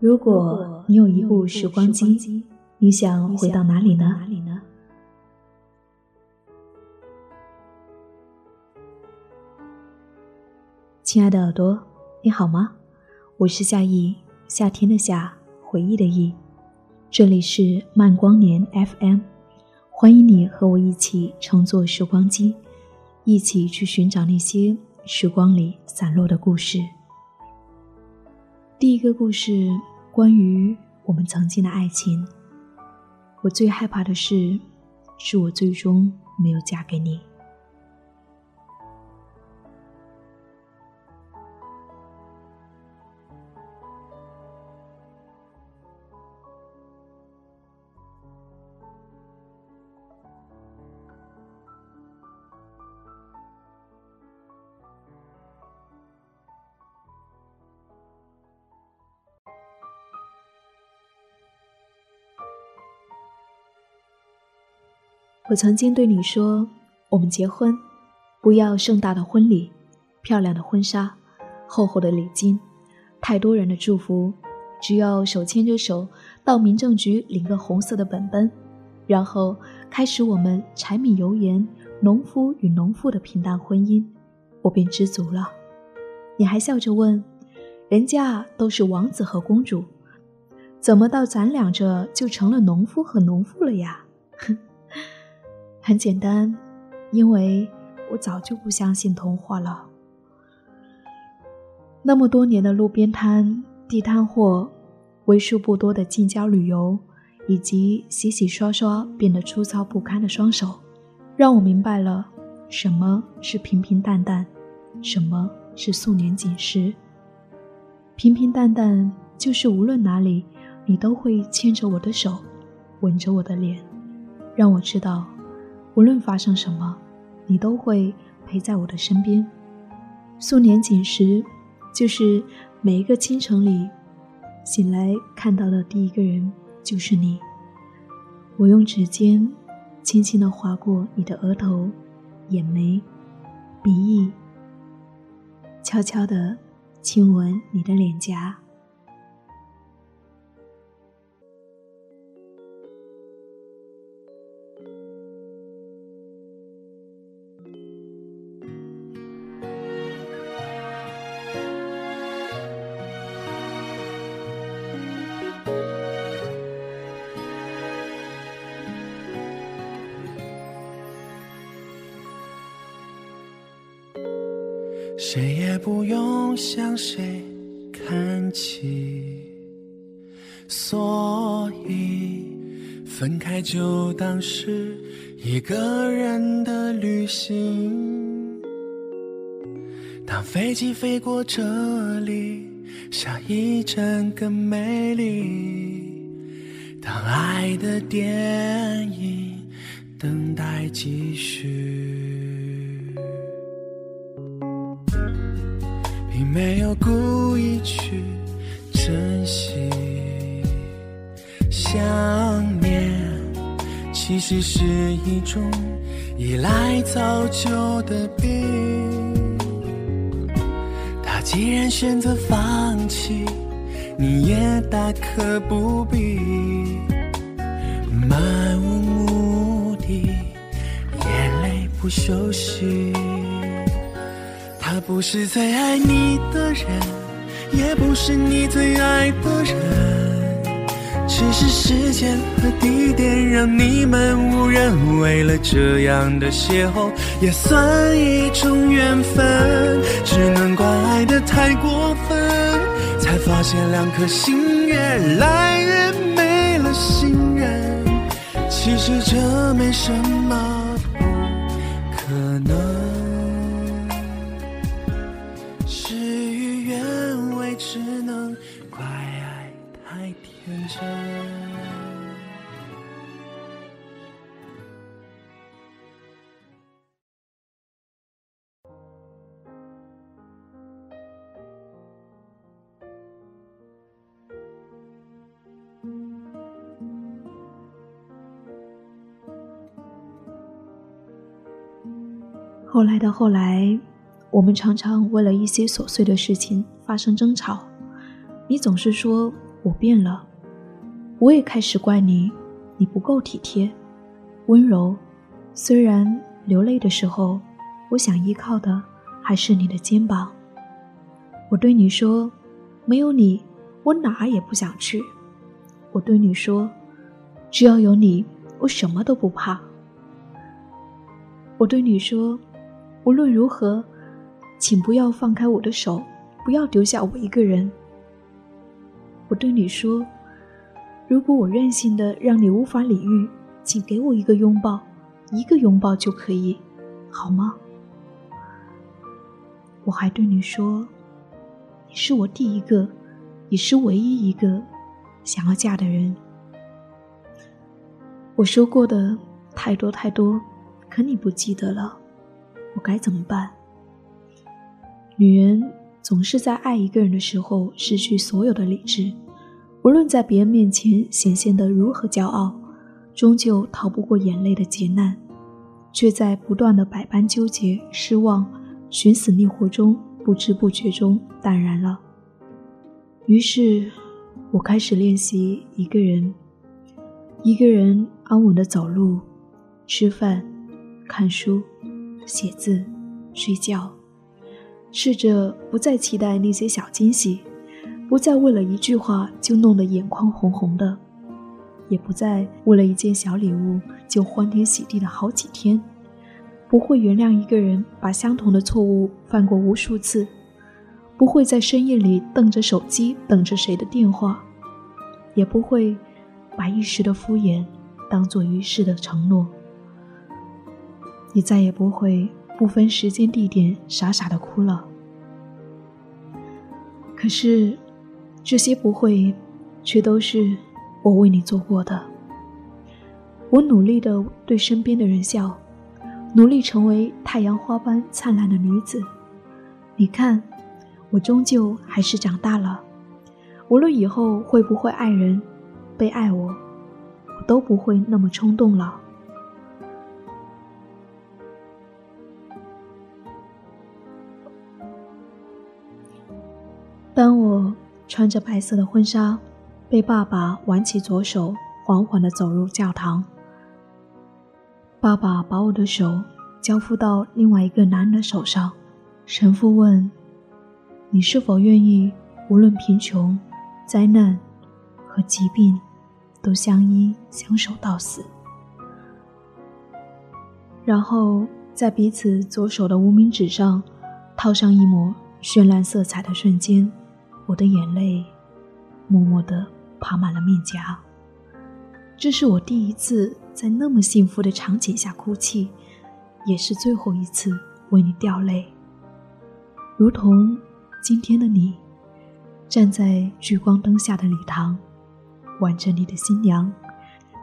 如果你有一部时光机，你想回到哪里呢？亲爱的耳朵，你好吗？我是夏意，夏天的夏，回忆的忆。这里是慢光年 FM，欢迎你和我一起乘坐时光机，一起去寻找那些时光里散落的故事。第一个故事，关于我们曾经的爱情。我最害怕的事，是我最终没有嫁给你。我曾经对你说：“我们结婚，不要盛大的婚礼，漂亮的婚纱，厚厚的礼金，太多人的祝福，只要手牵着手到民政局领个红色的本本，然后开始我们柴米油盐、农夫与农妇的平淡婚姻，我便知足了。”你还笑着问：“人家都是王子和公主，怎么到咱俩这就成了农夫和农妇了呀？”很简单，因为我早就不相信童话了。那么多年的路边摊、地摊货，为数不多的近郊旅游，以及洗洗刷刷变得粗糙不堪的双手，让我明白了什么是平平淡淡，什么是素年锦时。平平淡淡就是无论哪里，你都会牵着我的手，吻着我的脸，让我知道。无论发生什么，你都会陪在我的身边。素年锦时，就是每一个清晨里醒来看到的第一个人就是你。我用指尖轻轻的划过你的额头、眼眉、鼻翼，悄悄的亲吻你的脸颊。谁也不用向谁看齐，所以分开就当是一个人的旅行。当飞机飞过这里，下一站更美丽。当爱的电影等待继续。你没有故意去珍惜，想念其实是一种依赖造就的病。他既然选择放弃，你也大可不必漫无目的，眼泪不休息。不是最爱你的人，也不是你最爱的人，只是时间和地点让你们无人。为了这样的邂逅，也算一种缘分。只能怪爱的太过分，才发现两颗心越来越没了信任。其实这没什么。后来的后来，我们常常为了一些琐碎的事情发生争吵。你总是说。我变了，我也开始怪你，你不够体贴、温柔。虽然流泪的时候，我想依靠的还是你的肩膀。我对你说，没有你，我哪儿也不想去。我对你说，只要有你，我什么都不怕。我对你说，无论如何，请不要放开我的手，不要丢下我一个人。我对你说，如果我任性的让你无法理喻，请给我一个拥抱。一个拥抱就可以，好吗？我还对你说，你是我第一个，也是唯一一个想要嫁的人。我说过的太多太多，可你不记得了，我该怎么办？女人总是在爱一个人的时候失去所有的理智，无论在别人面前显现得如何骄傲。终究逃不过眼泪的劫难，却在不断的百般纠结、失望、寻死觅活中，不知不觉中淡然了。于是，我开始练习一个人，一个人安稳的走路、吃饭、看书、写字、睡觉，试着不再期待那些小惊喜，不再为了一句话就弄得眼眶红红的。也不再为了一件小礼物就欢天喜地的好几天，不会原谅一个人把相同的错误犯过无数次，不会在深夜里瞪着手机等着谁的电话，也不会把一时的敷衍当做一世的承诺。你再也不会不分时间地点傻傻的哭了。可是，这些不会，却都是。我为你做过的，我努力的对身边的人笑，努力成为太阳花般灿烂的女子。你看，我终究还是长大了。无论以后会不会爱人，被爱我，我都不会那么冲动了。穿着白色的婚纱。被爸爸挽起左手，缓缓地走入教堂。爸爸把我的手交付到另外一个男人的手上。神父问：“你是否愿意，无论贫穷、灾难和疾病，都相依相守到死？”然后在彼此左手的无名指上套上一抹绚烂色彩的瞬间，我的眼泪默默地。爬满了面颊。这是我第一次在那么幸福的场景下哭泣，也是最后一次为你掉泪。如同今天的你，站在聚光灯下的礼堂，挽着你的新娘，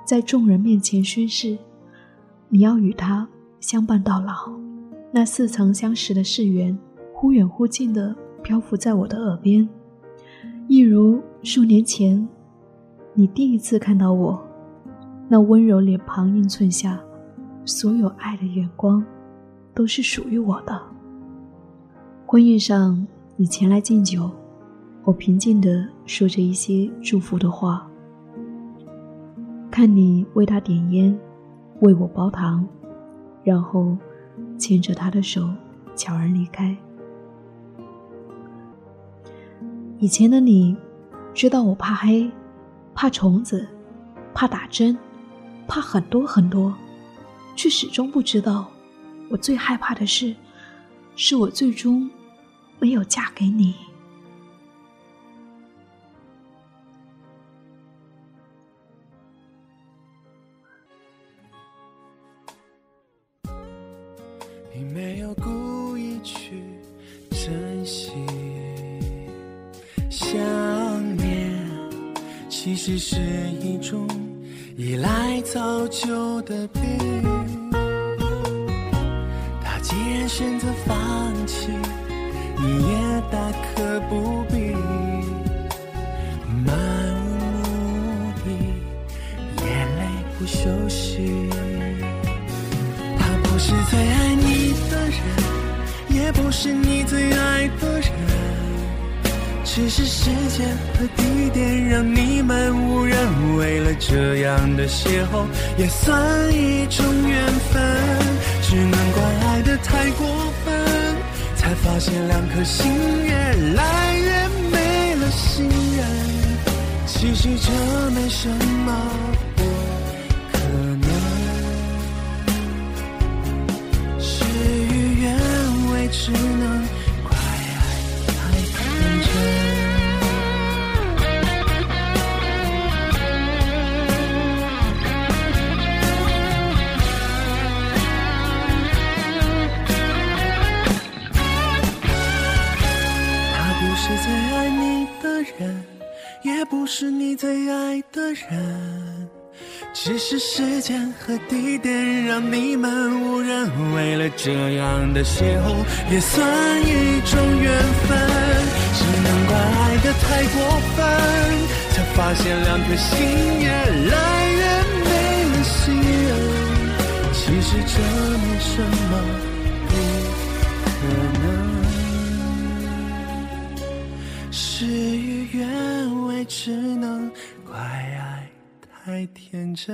在众人面前宣誓，你要与他相伴到老。那似曾相识的誓言，忽远忽近的漂浮在我的耳边，一如数年前。你第一次看到我，那温柔脸庞映衬下，所有爱的眼光，都是属于我的。婚宴上，你前来敬酒，我平静地说着一些祝福的话。看你为他点烟，为我煲汤，然后牵着他的手悄然离开。以前的你，知道我怕黑。怕虫子，怕打针，怕很多很多，却始终不知道，我最害怕的事，是我最终没有嫁给你。其实是一种依赖早就的病。他既然选择放弃，你也大可不必漫无目的，眼泪不休息。他不是最爱你的人，也不是你最爱的人。只是时间和一点让你们无人为了这样的邂逅，也算一种缘分。只能怪爱的太过分，才发现两颗心越来越没了信任。其实这没什么。不可能，事与愿违只能的人。只是时间和地点让你们无人为了这样的邂逅，也算一种缘分。只能怪爱的太过分，才发现两颗心越来越没了信任。其实这没什么事与愿违，只能怪爱。太天真。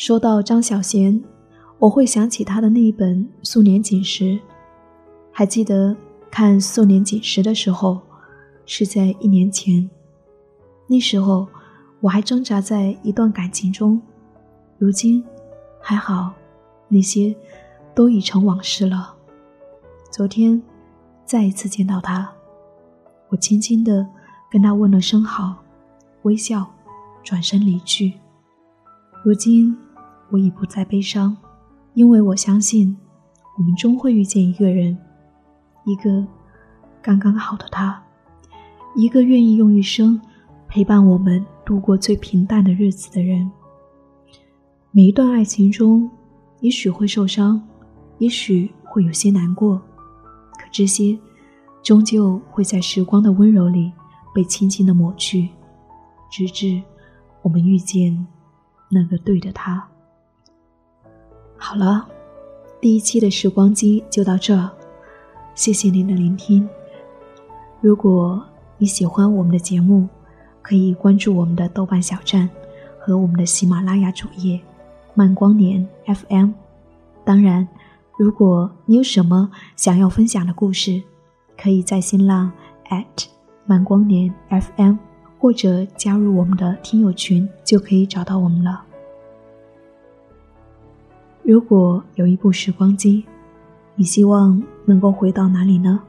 说到张小娴。我会想起她的那一本《素年锦时》，还记得看《素年锦时》的时候，是在一年前。那时候我还挣扎在一段感情中，如今还好，那些都已成往事了。昨天再一次见到他，我轻轻的跟他问了声好，微笑，转身离去。如今我已不再悲伤。因为我相信，我们终会遇见一个人，一个刚刚好的他，一个愿意用一生陪伴我们度过最平淡的日子的人。每一段爱情中，也许会受伤，也许会有些难过，可这些终究会在时光的温柔里被轻轻的抹去，直至我们遇见那个对的他。好了，第一期的时光机就到这，谢谢您的聆听。如果你喜欢我们的节目，可以关注我们的豆瓣小站和我们的喜马拉雅主页“慢光年 FM”。当然，如果你有什么想要分享的故事，可以在新浪慢光年 FM 或者加入我们的听友群，就可以找到我们了。如果有一部时光机，你希望能够回到哪里呢？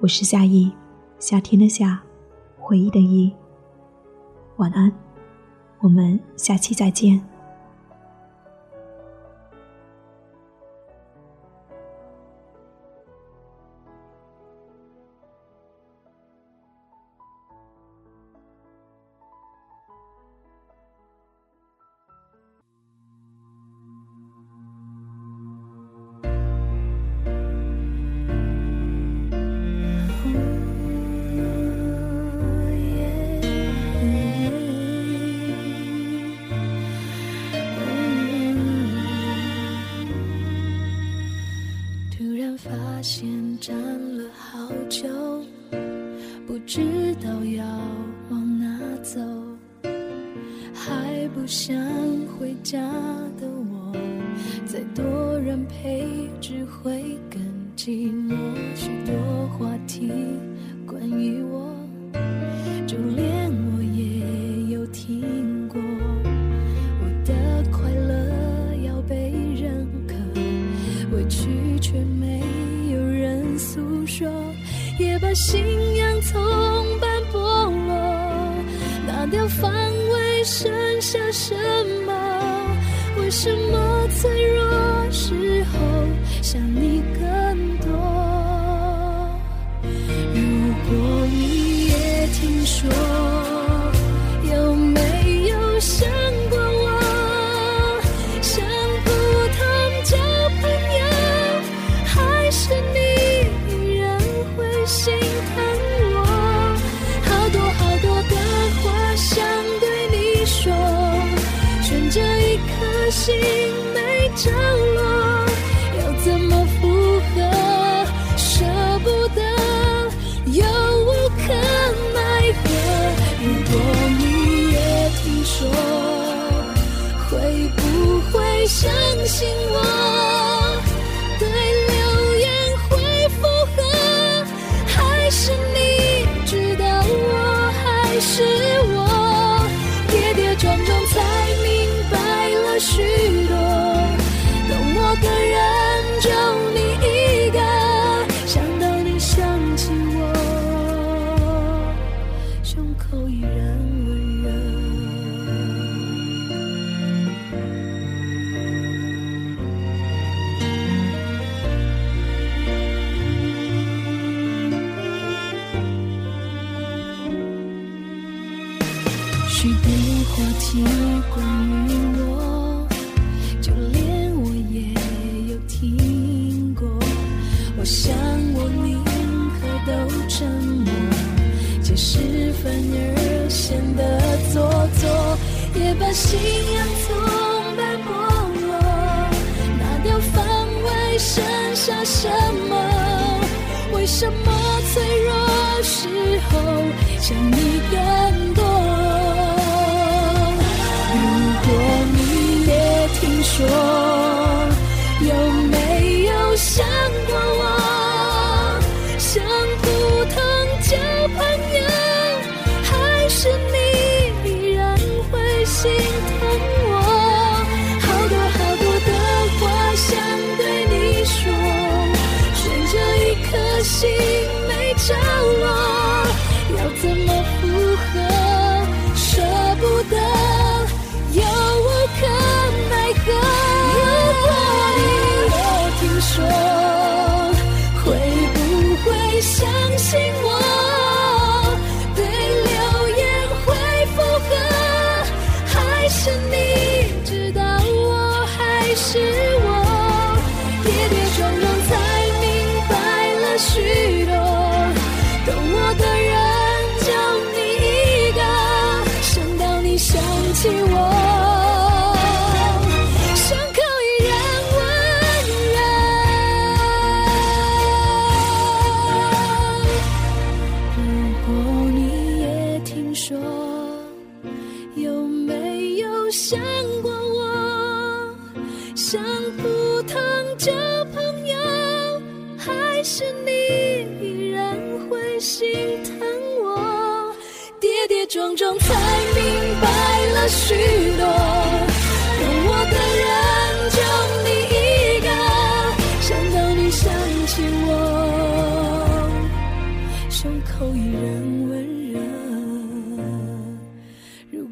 我是夏意，夏天的夏，回忆的忆。晚安，我们下期再见。走，还不想回家的我，再多人陪只会更寂寞。许多关于我就连我也有听过我想我宁可都沉默解释反而显得做作也把信仰崇拜过落拿掉防卫剩下什么为什么脆弱时候想你更多？说，有没有想过我？像普通交朋友，还是你依然会心疼我？好多好多的话想对你说，悬着一颗心没着落，要怎么复合？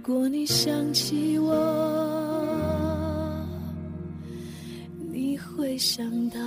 如果你想起我你会想到